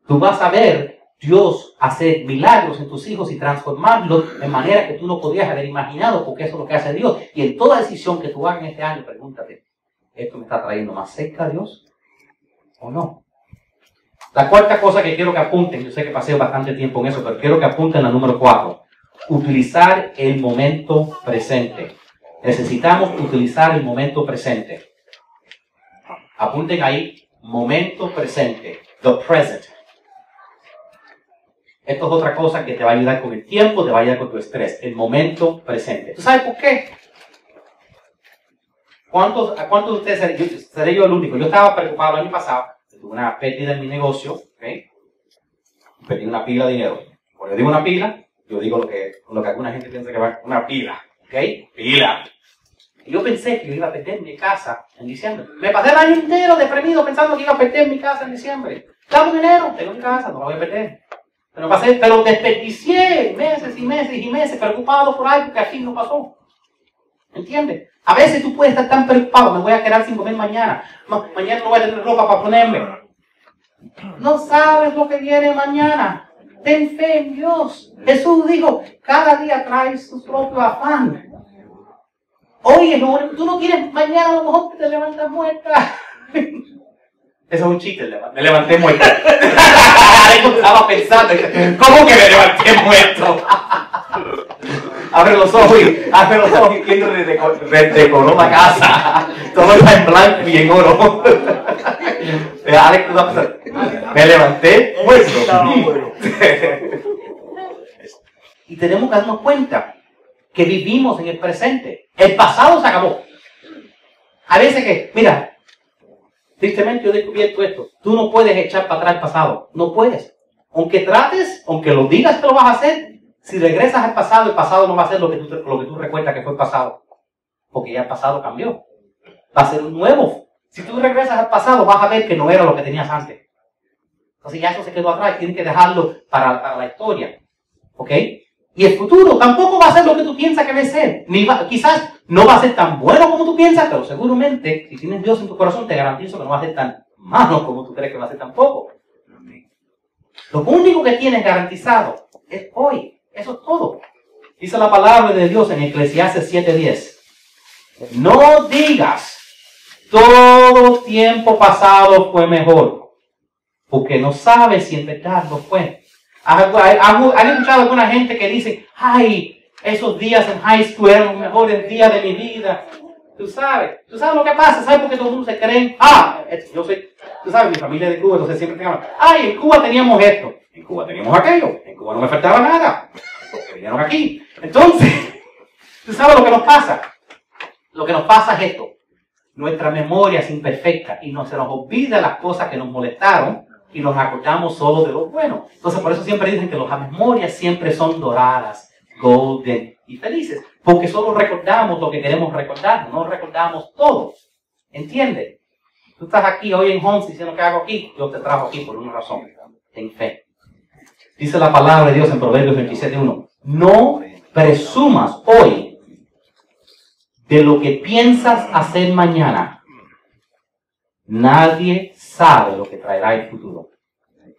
Tú vas a ver Dios hacer milagros en tus hijos y transformarlos en manera que tú no podías haber imaginado, porque eso es lo que hace Dios. Y en toda decisión que tú hagas en este año, pregúntate, ¿esto me está trayendo más cerca a Dios o no? La cuarta cosa que quiero que apunten, yo sé que pasé bastante tiempo en eso, pero quiero que apunten la número cuatro. Utilizar el momento presente. Necesitamos utilizar el momento presente. Apunten ahí, momento presente, the present. Esto es otra cosa que te va a ayudar con el tiempo, te va a ayudar con tu estrés, el momento presente. ¿Tú sabes por qué? ¿Cuántos, ¿A cuántos de ustedes seré yo, seré yo el único? Yo estaba preocupado el año pasado, tuve una pérdida en mi negocio, ¿okay? perdí una pila de dinero. Cuando yo digo una pila, yo digo lo que, lo que alguna gente piensa que va una pila, ¿ok? Pila. Yo pensé que yo iba a perder mi casa en diciembre. Me pasé el año entero deprimido pensando que iba a perder mi casa en diciembre. Dame dinero, tengo mi casa, no la voy a perder. Pero, pasé, pero desperdicié meses y meses y meses preocupado por algo que aquí no pasó. ¿Entiendes? A veces tú puedes estar tan preocupado, me voy a quedar sin comer mañana. mañana no voy a tener ropa para ponerme. No sabes lo que viene mañana. Ten fe en Dios. Jesús dijo, cada día trae su propio afán. Oye, tú no quieres mañana a lo mejor te levantas muerta. Eso es un chiste, me levanté muerto. estaba pensando, ¿cómo que me levanté muerto? abre los ojos y abre los ojos y redecoró la casa. Todo está en blanco y en oro. me levanté muerto. y tenemos que darnos cuenta que vivimos en el presente. El pasado se acabó. A veces que, mira, Tristemente yo he descubierto esto. Tú no puedes echar para atrás el pasado. No puedes. Aunque trates, aunque lo digas que lo vas a hacer, si regresas al pasado, el pasado no va a ser lo que tú, lo que tú recuerdas que fue el pasado. Porque ya el pasado cambió. Va a ser un nuevo. Si tú regresas al pasado, vas a ver que no era lo que tenías antes. Entonces ya eso se quedó atrás. Tienes que dejarlo para, para la historia. ¿Ok? Y el futuro tampoco va a ser lo que tú piensas que debe ser. Ni quizás no va a ser tan bueno como tú piensas, pero seguramente, si tienes Dios en tu corazón, te garantizo que no va a ser tan malo como tú crees que va a ser tampoco. Lo único que tienes garantizado es hoy. Eso es todo. Dice la palabra de Dios en Eclesiastes 7:10. No digas, todo tiempo pasado fue mejor, porque no sabes si en verdad lo fue. ¿Han escuchado alguna gente que dice, ay, esos días en high school eran los mejores días de mi vida? Tú sabes, tú sabes lo que pasa, ¿sabes por qué todo el mundo se creen? Ah, yo sé, tú sabes, mi familia de Cuba, entonces siempre te ay, en Cuba teníamos esto, en Cuba teníamos aquello, en Cuba no me faltaba nada, porque vinieron aquí. Entonces, tú sabes lo que nos pasa. Lo que nos pasa es esto. Nuestra memoria es imperfecta y no se nos olvida las cosas que nos molestaron y nos acordamos solo de lo bueno. Entonces, por eso siempre dicen que las memorias siempre son doradas, golden y felices, porque solo recordamos lo que queremos recordar, no recordamos todo. ¿Entiendes? Tú estás aquí hoy en Homs diciendo que hago aquí, yo te trajo aquí por una razón. Ten fe. Dice la palabra de Dios en Proverbios 27.1. No presumas hoy de lo que piensas hacer mañana. Nadie sabe lo que traerá el futuro.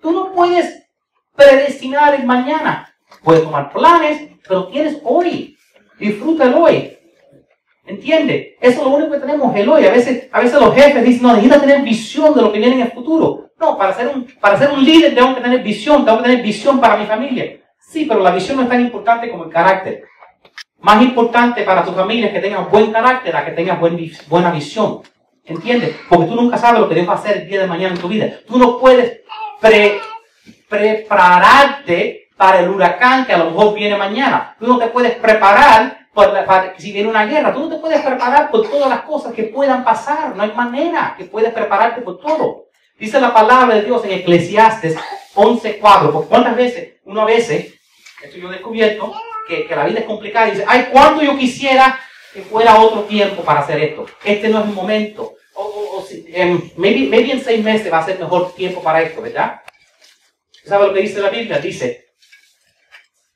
Tú no puedes predestinar el mañana. Puedes tomar planes, pero tienes hoy. Disfruta el hoy. ¿Entiende? Eso es lo único que tenemos, el hoy. A veces, a veces los jefes dicen, no, necesitas tener visión de lo que viene en el futuro. No, para ser, un, para ser un líder tengo que tener visión, tengo que tener visión para mi familia. Sí, pero la visión no es tan importante como el carácter. Más importante para tu familia es que tengas buen carácter a que tengas buena visión. ¿Entiendes? Porque tú nunca sabes lo que Dios va hacer el día de mañana en tu vida. Tú no puedes prepararte para el huracán que a lo mejor viene mañana. Tú no te puedes preparar para, si viene una guerra. Tú no te puedes preparar por todas las cosas que puedan pasar. No hay manera que puedes prepararte por todo. Dice la palabra de Dios en Eclesiastes 11.4. Porque cuántas veces, uno a veces, esto yo he descubierto, que, que la vida es complicada y dice, ay, cuánto yo quisiera que fuera otro tiempo para hacer esto. Este no es el momento. O, o, em, maybe, maybe, en seis meses va a ser mejor tiempo para esto, ¿verdad? ¿Sabe lo que dice la Biblia? Dice,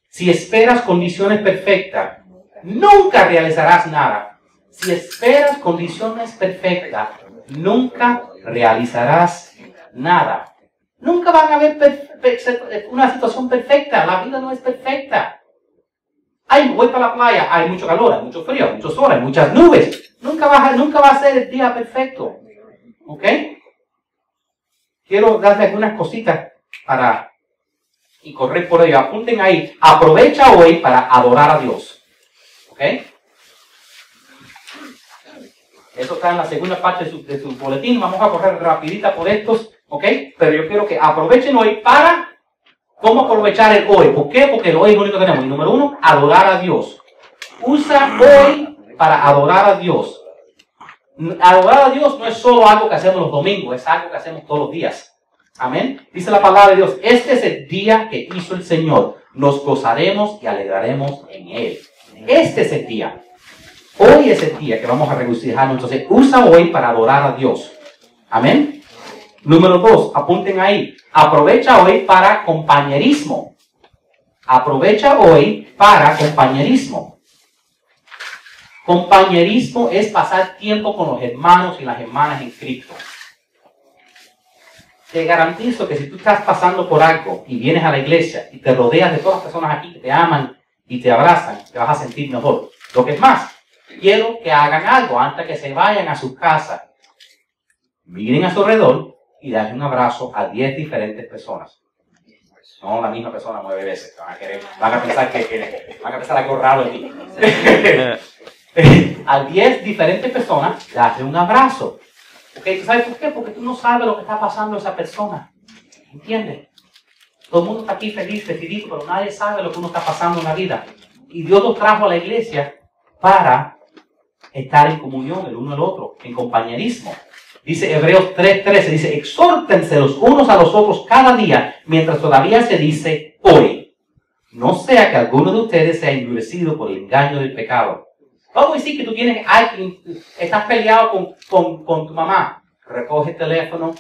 si esperas condiciones perfectas, nunca realizarás nada. Si esperas condiciones perfectas, nunca realizarás nada. Nunca van a haber una situación perfecta. La vida no es perfecta. Ay, voy para la playa, hay mucho calor, hay mucho frío, hay mucho sol, hay muchas nubes. Nunca va, nunca va a ser el día perfecto. ¿Ok? Quiero darle algunas cositas para y correr por ello. Apunten ahí. Aprovecha hoy para adorar a Dios. ¿Ok? Eso está en la segunda parte de su, boletín. Vamos a correr rapidita por estos. ¿Ok? Pero yo quiero que aprovechen hoy para... ¿Cómo aprovechar el hoy? ¿Por qué? Porque el hoy es lo único que tenemos. Y número uno, adorar a Dios. Usa hoy para adorar a Dios. Adorar a Dios no es solo algo que hacemos los domingos, es algo que hacemos todos los días. Amén. Dice la palabra de Dios, este es el día que hizo el Señor. Nos gozaremos y alegraremos en Él. Este es el día. Hoy es el día que vamos a regocijarnos. Entonces, usa hoy para adorar a Dios. Amén. Número dos, apunten ahí. Aprovecha hoy para compañerismo. Aprovecha hoy para compañerismo. Compañerismo es pasar tiempo con los hermanos y las hermanas en Cristo. Te garantizo que si tú estás pasando por algo y vienes a la iglesia y te rodeas de todas las personas aquí que te aman y te abrazan, te vas a sentir mejor. Lo que es más, quiero que hagan algo antes que se vayan a su casa. Miren a su alrededor y darle un abrazo a 10 diferentes personas. No la misma persona nueve veces. Van a, querer, van a pensar que, van a pensar algo raro en ti. a 10 diferentes personas, darle un abrazo. ¿Okay? ¿Sabes por qué? Porque tú no sabes lo que está pasando esa persona. ¿Entiendes? Todo el mundo está aquí feliz, decidido, pero nadie sabe lo que uno está pasando en la vida. Y Dios nos trajo a la iglesia para estar en comunión el uno al otro, en compañerismo. Dice Hebreos 3:13, dice, exhórtense los unos a los otros cada día, mientras todavía se dice hoy. No sea que alguno de ustedes sea endurecido por el engaño del pecado. Vamos a decir que tú tienes alguien, estás peleado con, con, tu mamá. Recoge el teléfono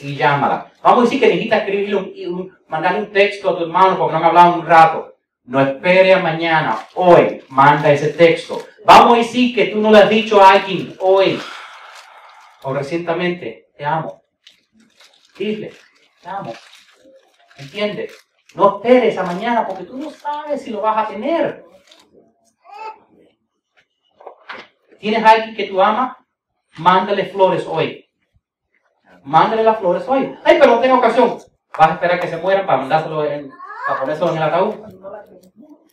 y llámala. Vamos a decir que necesitas escribirle un, mandarle un texto a tu hermano porque no han hablado un rato. No espere a mañana, hoy, manda ese texto. Vamos a decir que tú no le has dicho a alguien hoy, o recientemente, te amo. Dile, te amo. ¿Entiendes? No esperes a mañana porque tú no sabes si lo vas a tener. ¿Tienes a alguien que tú amas? Mándale flores hoy. Mándale las flores hoy. Ay, pero no tengo ocasión. ¿Vas a esperar que se mueran para mandárselo en, para ponérselo en el ataúd?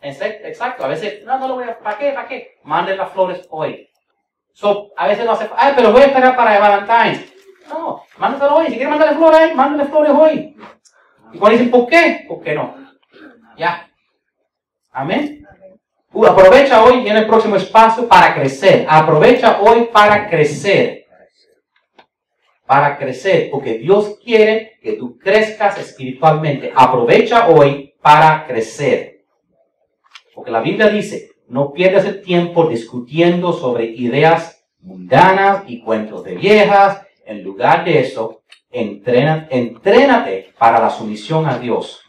Exacto. A veces, no, no lo voy a, ¿para qué? ¿Para qué? Mándale las flores hoy. So, a veces no hace, ay, pero voy a esperar para Valentine's. No, mándaselo hoy. Si quieres mandarle flores, mándale flores hoy. Y cuando dicen, ¿por qué? ¿Por qué no? Ya. Amén. Uh, aprovecha hoy en el próximo espacio para crecer. Aprovecha hoy para crecer. Para crecer, porque Dios quiere que tú crezcas espiritualmente. Aprovecha hoy para crecer. Porque la Biblia dice, no pierdas el tiempo discutiendo sobre ideas mundanas y cuentos de viejas. En lugar de eso, entrena, entrénate para la sumisión a Dios.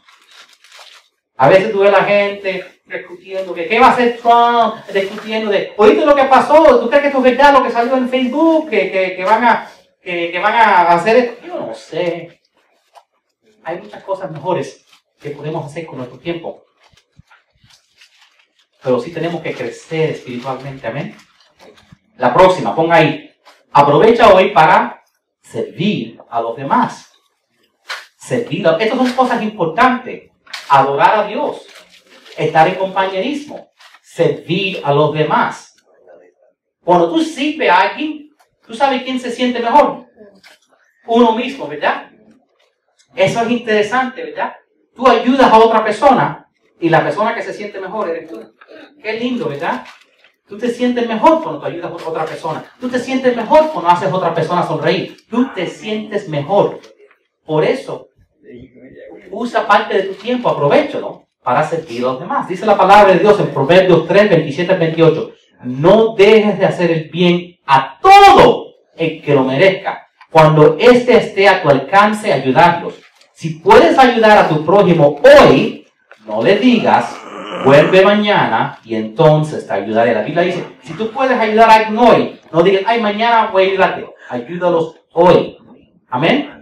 A veces tú ves la gente discutiendo que qué va a hacer Trump, discutiendo de, oíste lo que pasó, tú crees que esto es verdad lo que salió en Facebook, que, que, van, a, que, que van a hacer esto. Yo no sé. Hay muchas cosas mejores que podemos hacer con nuestro tiempo pero sí tenemos que crecer espiritualmente, amén. La próxima, ponga ahí. Aprovecha hoy para servir a los demás. Servir a... Estas son cosas importantes. Adorar a Dios. Estar en compañerismo. Servir a los demás. Cuando tú sirves a alguien, tú sabes quién se siente mejor. Uno mismo, ¿verdad? Eso es interesante, ¿verdad? Tú ayudas a otra persona y la persona que se siente mejor eres tú. Qué lindo, ¿verdad? Tú te sientes mejor cuando ayudas a otra persona. Tú te sientes mejor cuando haces a otra persona sonreír. Tú te sientes mejor. Por eso, usa parte de tu tiempo, aprovechalo para servir a los demás. Dice la palabra de Dios en Proverbios 3, 27 28. No dejes de hacer el bien a todo el que lo merezca. Cuando éste esté a tu alcance, ayudarlos. Si puedes ayudar a tu prójimo hoy, no le digas, vuelve mañana y entonces te ayudaré. La Biblia dice, si tú puedes ayudar a alguien hoy, no digas, ay, mañana voy a ayudarte. Ayúdalos hoy. Amén.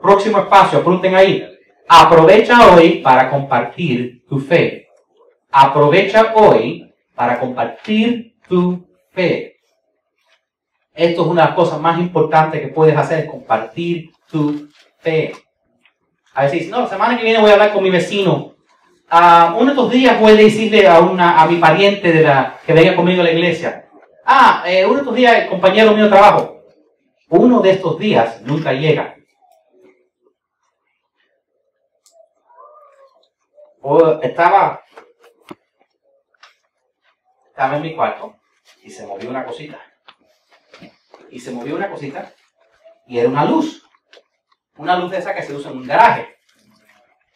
Próximo espacio, apunten ahí. Aprovecha hoy para compartir tu fe. Aprovecha hoy para compartir tu fe. Esto es una de las cosas más importantes que puedes hacer, compartir tu fe. A veces, no, la semana que viene voy a hablar con mi vecino. Uh, uno de estos días voy a decirle a, una, a mi pariente que venga conmigo a la iglesia. Ah, eh, uno de estos días el compañero mío de trabajo. Uno de estos días nunca llega. Estaba, estaba en mi cuarto y se movió una cosita y se movió una cosita y era una luz. Una luz de esa que se usa en un garaje.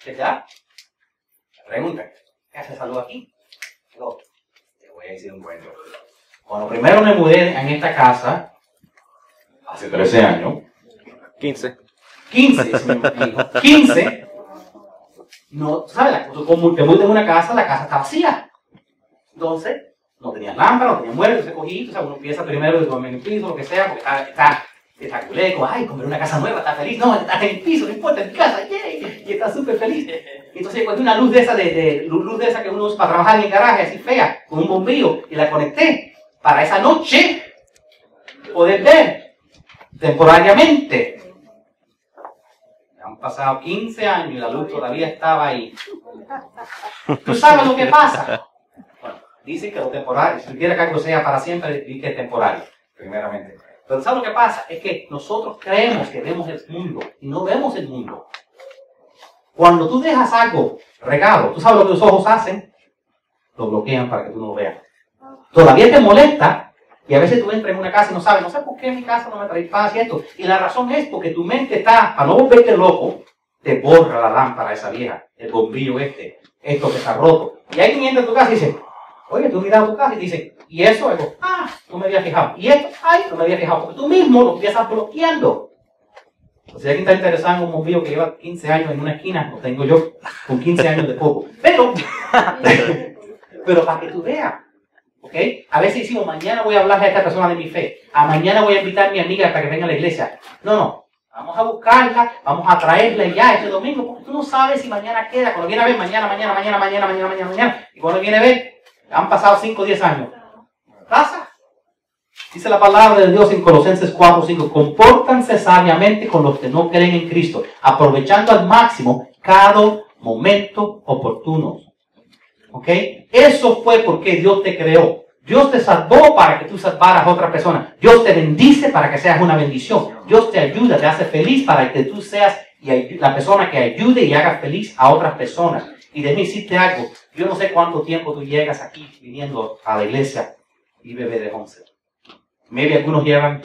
¿Qué da? Pregunta, ¿qué hace esa luz aquí? Digo, te voy a decir un cuento. Cuando primero me mudé en esta casa, hace 13 años. 15. 15, si me 15. No, ¿sabes? Como te una casa, la casa está vacía. Entonces, no tenía lámpara, no tenía muebles, entonces cogí, o sea, uno empieza primero de dormir en el piso, lo que sea, porque está, está, está culeco, ay, comer una casa nueva, está feliz, no, está en el piso, no importa, en mi casa, yay, y está súper feliz. Entonces encontré una luz de esa, de, de, luz de esa que uno usa para trabajar en el garaje, así fea, con un bombillo, y la conecté para esa noche poder ver temporariamente. Pasado 15 años y la luz todavía estaba ahí. ¿Tú sabes lo que pasa? Dicen que lo temporal, si quiere que algo sea para siempre, dice que es temporal, primeramente. Pero ¿sabes lo que pasa? Es que nosotros creemos que vemos el mundo y no vemos el mundo. Cuando tú dejas algo regado, ¿tú sabes lo que tus ojos hacen? Lo bloquean para que tú no lo veas. Todavía te molesta y a veces tú entras en una casa y no sabes, no sé por qué en mi casa no me trae paz y esto. Y la razón es porque tu mente está, para no volverte loco, te borra la lámpara esa vieja, el bombillo este, esto que está roto. Y alguien entra en tu casa y dice, Oye, tú miras a tu casa y dices, ¿y eso? Algo, ah, no me había fijado. ¿Y esto? Ay, no me había fijado. Porque tú mismo lo empiezas bloqueando. O si alguien está interesado en un bombillo que lleva 15 años en una esquina, lo tengo yo con 15 años de poco. Pero, pero para que tú veas, ¿ok? A veces decimos, mañana voy a hablarle a esta persona de mi fe. A mañana voy a invitar a mi amiga para que venga a la iglesia. No, no. Vamos a buscarla, vamos a traerla ya este domingo, porque tú no sabes si mañana queda. Cuando viene a ver, mañana, mañana, mañana, mañana, mañana, mañana, mañana. Y cuando viene a ver, han pasado 5 o 10 años. Pasa. Dice la palabra de Dios en Colosenses 4, 5. Compórtanse sabiamente con los que no creen en Cristo, aprovechando al máximo cada momento oportuno. ¿Ok? Eso fue porque Dios te creó. Dios te salvó para que tú salvaras a otra persona. Dios te bendice para que seas una bendición. Dios te ayuda, te hace feliz para que tú seas la persona que ayude y haga feliz a otras personas. Y de mí hiciste algo. Yo no sé cuánto tiempo tú llegas aquí viniendo a la iglesia y bebé de once. Maybe algunos llevan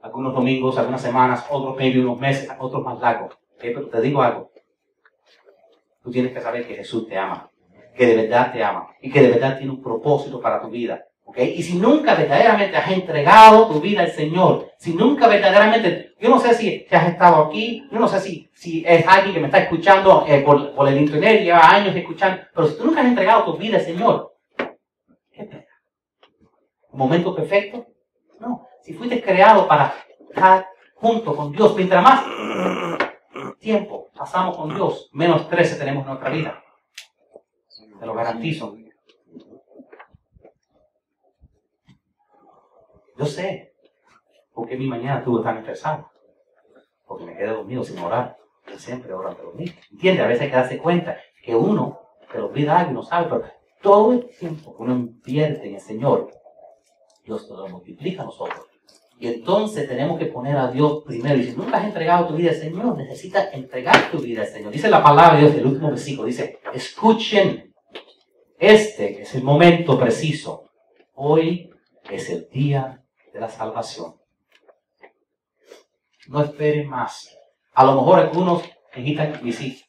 algunos domingos, algunas semanas, otros maybe unos meses, otros más largos. Pero te digo algo. Tú tienes que saber que Jesús te ama, que de verdad te ama y que de verdad tiene un propósito para tu vida. Y si nunca verdaderamente has entregado tu vida al Señor, si nunca verdaderamente, yo no sé si, has estado aquí, yo no sé si, si es alguien que me está escuchando eh, por, por, el internet, lleva años escuchando, pero si tú nunca has entregado tu vida al Señor, ¿qué? ¿Un momento perfecto? No, si fuiste creado para estar junto con Dios, mientras más tiempo pasamos con Dios, menos estrés tenemos en nuestra vida. Te lo garantizo. Yo sé porque mi mañana estuvo tan estresado. Porque me quedé dormido sin orar. Yo siempre oro antes de dormir. ¿Entiendes? A veces hay que darse cuenta que uno se lo olvida algo y no sabe, pero todo el tiempo que uno invierte en el Señor, Dios te lo multiplica a nosotros. Y entonces tenemos que poner a Dios primero. Y si nunca has entregado tu vida al Señor, necesitas entregar tu vida al Señor. Dice la palabra de Dios, el último versículo, dice, escuchen, este es el momento preciso. Hoy es el día de la salvación. No esperen más. A lo mejor algunos necesitan y sí,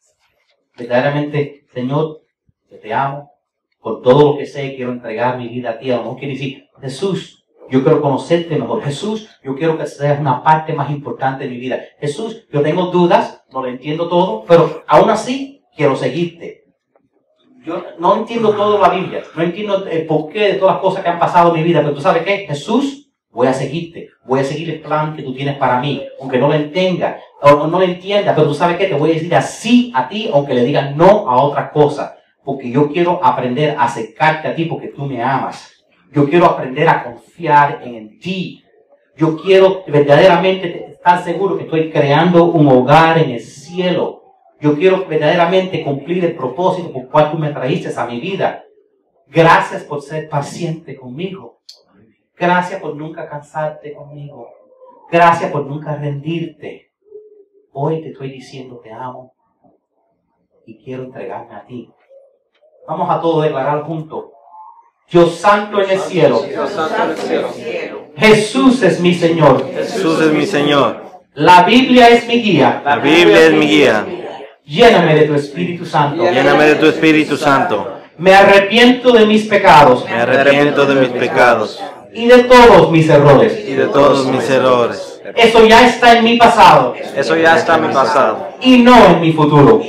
verdaderamente, Señor, yo te amo, por todo lo que sé, quiero entregar mi vida a ti. A lo mejor quiere decir, Jesús, yo quiero conocerte mejor. Jesús, yo quiero que seas una parte más importante de mi vida. Jesús, yo tengo dudas, no lo entiendo todo, pero aún así quiero seguirte. Yo no entiendo todo la Biblia, no entiendo el porqué de todas las cosas que han pasado en mi vida, pero tú sabes qué, Jesús, Voy a seguirte, voy a seguir el plan que tú tienes para mí, aunque no lo entienda, o no lo entienda, pero tú sabes que te voy a decir así a ti, aunque le digas no a otra cosa, porque yo quiero aprender a acercarte a ti porque tú me amas. Yo quiero aprender a confiar en ti. Yo quiero verdaderamente estar seguro que estoy creando un hogar en el cielo. Yo quiero verdaderamente cumplir el propósito por cual tú me trajiste a mi vida. Gracias por ser paciente conmigo. Gracias por nunca cansarte conmigo. Gracias por nunca rendirte. Hoy te estoy diciendo te amo y quiero entregarme a ti. Vamos a todos declarar juntos. Dios santo en el cielo. Jesús es mi Señor. Jesús es mi Señor. La Biblia es mi guía. La Biblia es mi guía. Lléname de tu Espíritu Santo. Lléname de tu Espíritu Santo. Me arrepiento de mis pecados. Me arrepiento de mis pecados. Y de todos mis errores. Y de todos mis errores. Eso ya está en mi pasado. Eso ya está en mi pasado. Y no en mi futuro.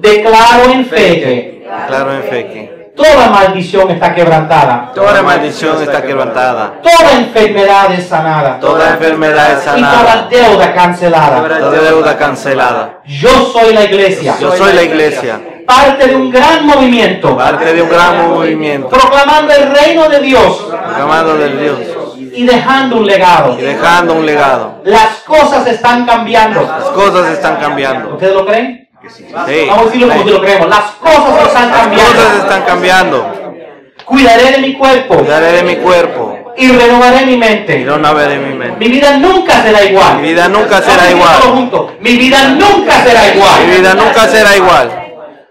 Declaro en fe que. Claro en fe que. Toda maldición está quebrantada. Toda maldición está quebrantada. Toda enfermedad es sanada. Toda enfermedad es Y toda sanada. deuda cancelada. Toda deuda cancelada. Yo soy la iglesia. Yo soy la iglesia. Parte de un gran movimiento. Parte de un gran movimiento. Proclamando el reino de Dios. Proclamado del Dios. Y dejando un legado. Y dejando un legado. Las cosas están cambiando. Las cosas están cambiando. ¿Ustedes lo creen? Sí. Vamos a decirlo como si lo creemos. Las cosas están Las cambiando. cosas están cambiando. Cuidaré de mi cuerpo Cuidaré de mi cuerpo. y renovaré mi Y mente. no navegaré mi mente. Mi vida nunca será igual. Mi vida nunca será igual. juntos. Mi vida nunca será igual. Mi vida nunca será igual.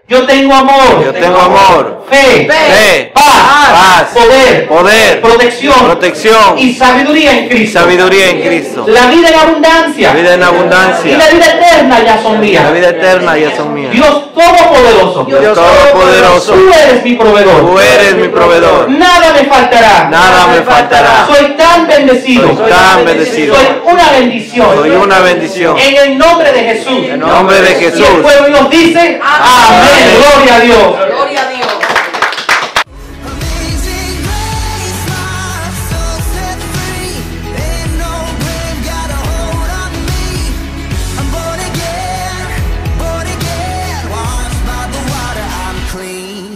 Yo tengo amor. Yo tengo amor, fe, fe, paz, paz, poder, poder, protección, protección y sabiduría en Cristo. sabiduría en Cristo. La vida en abundancia La vida en y la abundancia. vida eterna ya son La mías. vida eterna ya son mías. Dios Todopoderoso. Dios Todopoderoso. Tú eres mi proveedor. Tú eres mi proveedor. Nada me faltará. Nada me faltará. Soy tan bendecido. Soy tan bendecido. Soy una bendición. Soy una bendición. En el nombre de Jesús. En nombre de Y el Jesús. pueblo Dios dice, amén. Gloria a Dios. Gloria a Dios.